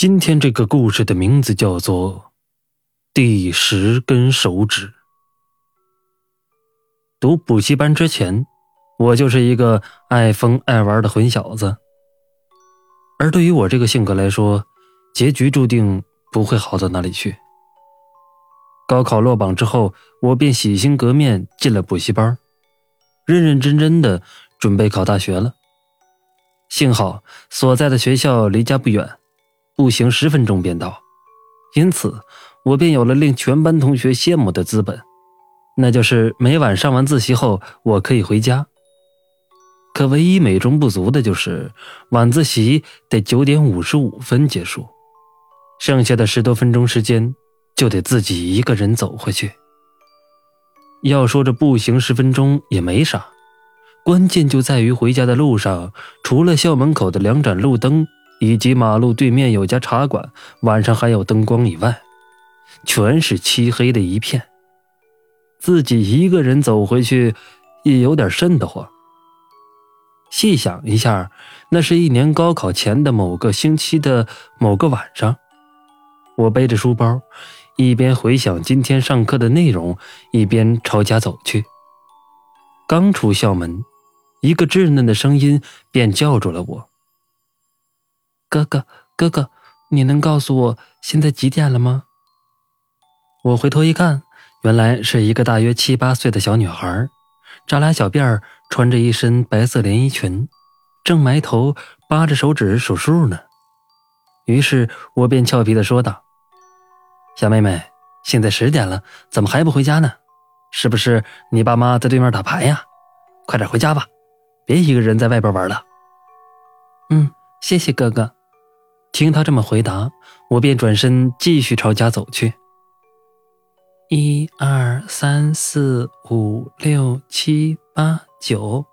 今天这个故事的名字叫做《第十根手指》。读补习班之前，我就是一个爱疯爱玩的混小子。而对于我这个性格来说，结局注定不会好到哪里去。高考落榜之后，我便洗心革面进了补习班，认认真真的准备考大学了。幸好所在的学校离家不远。步行十分钟便到，因此我便有了令全班同学羡慕的资本，那就是每晚上完自习后，我可以回家。可唯一美中不足的就是晚自习得九点五十五分结束，剩下的十多分钟时间就得自己一个人走回去。要说这步行十分钟也没啥，关键就在于回家的路上，除了校门口的两盏路灯。以及马路对面有家茶馆，晚上还有灯光以外，全是漆黑的一片。自己一个人走回去，也有点瘆得慌。细想一下，那是一年高考前的某个星期的某个晚上，我背着书包，一边回想今天上课的内容，一边朝家走去。刚出校门，一个稚嫩的声音便叫住了我。哥哥，哥哥，你能告诉我现在几点了吗？我回头一看，原来是一个大约七八岁的小女孩，扎俩小辫儿，穿着一身白色连衣裙，正埋头扒着手指数数呢。于是我便俏皮的说道：“小妹妹，现在十点了，怎么还不回家呢？是不是你爸妈在对面打牌呀？快点回家吧，别一个人在外边玩了。”嗯，谢谢哥哥。听他这么回答，我便转身继续朝家走去。一二三四五六七八九，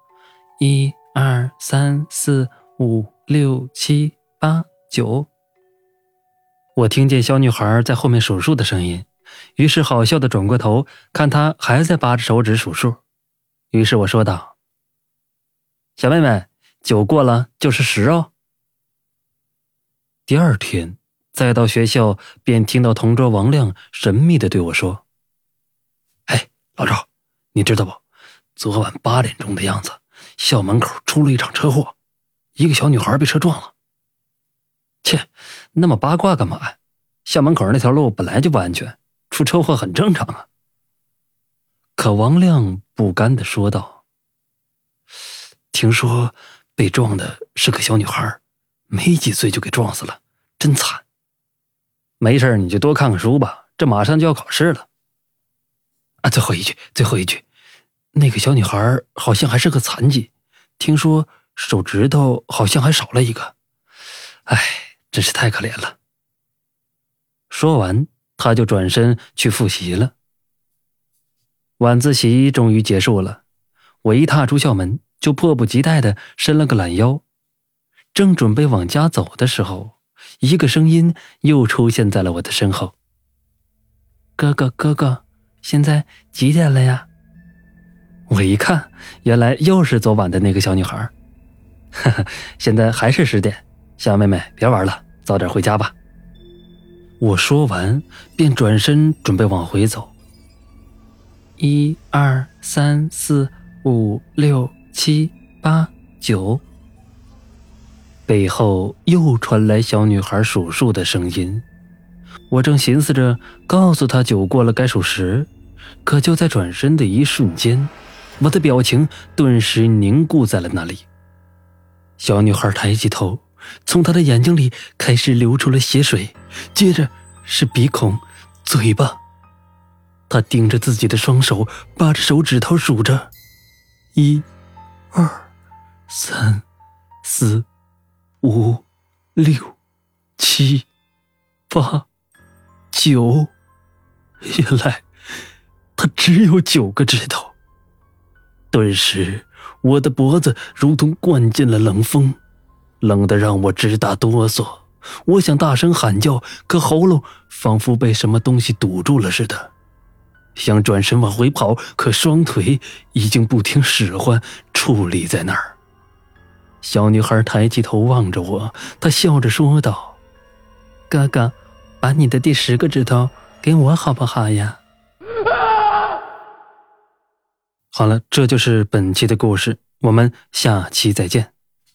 一二三四五六七八九。我听见小女孩在后面数数的声音，于是好笑的转过头看她还在扒着手指数数，于是我说道：“小妹妹，九过了就是十哦。”第二天，再到学校，便听到同桌王亮神秘的对我说：“哎，老赵，你知道不？昨晚八点钟的样子，校门口出了一场车祸，一个小女孩被车撞了。切，那么八卦干嘛呀？校门口那条路本来就不安全，出车祸很正常啊。”可王亮不甘的说道：“听说被撞的是个小女孩。”没几岁就给撞死了，真惨。没事你就多看看书吧，这马上就要考试了。啊，最后一句，最后一句，那个小女孩好像还是个残疾，听说手指头好像还少了一个。哎，真是太可怜了。说完，他就转身去复习了。晚自习终于结束了，我一踏出校门，就迫不及待的伸了个懒腰。正准备往家走的时候，一个声音又出现在了我的身后。哥哥，哥哥，现在几点了呀？我一看，原来又是昨晚的那个小女孩。哈哈，现在还是十点，小妹妹别玩了，早点回家吧。我说完，便转身准备往回走。一二三四五六七八九。背后又传来小女孩数数的声音，我正寻思着告诉她九过了该数十，可就在转身的一瞬间，我的表情顿时凝固在了那里。小女孩抬起头，从她的眼睛里开始流出了血水，接着是鼻孔、嘴巴。她盯着自己的双手，扒着手指头数着：一、二、三、四。五、六、七、八、九，原来他只有九个指头。顿时，我的脖子如同灌进了冷风，冷得让我直打哆嗦。我想大声喊叫，可喉咙仿佛被什么东西堵住了似的。想转身往回跑，可双腿已经不听使唤，矗立在那儿。小女孩抬起头望着我，她笑着说道：“哥哥，把你的第十个指头给我好不好呀？好了，这就是本期的故事，我们下期再见。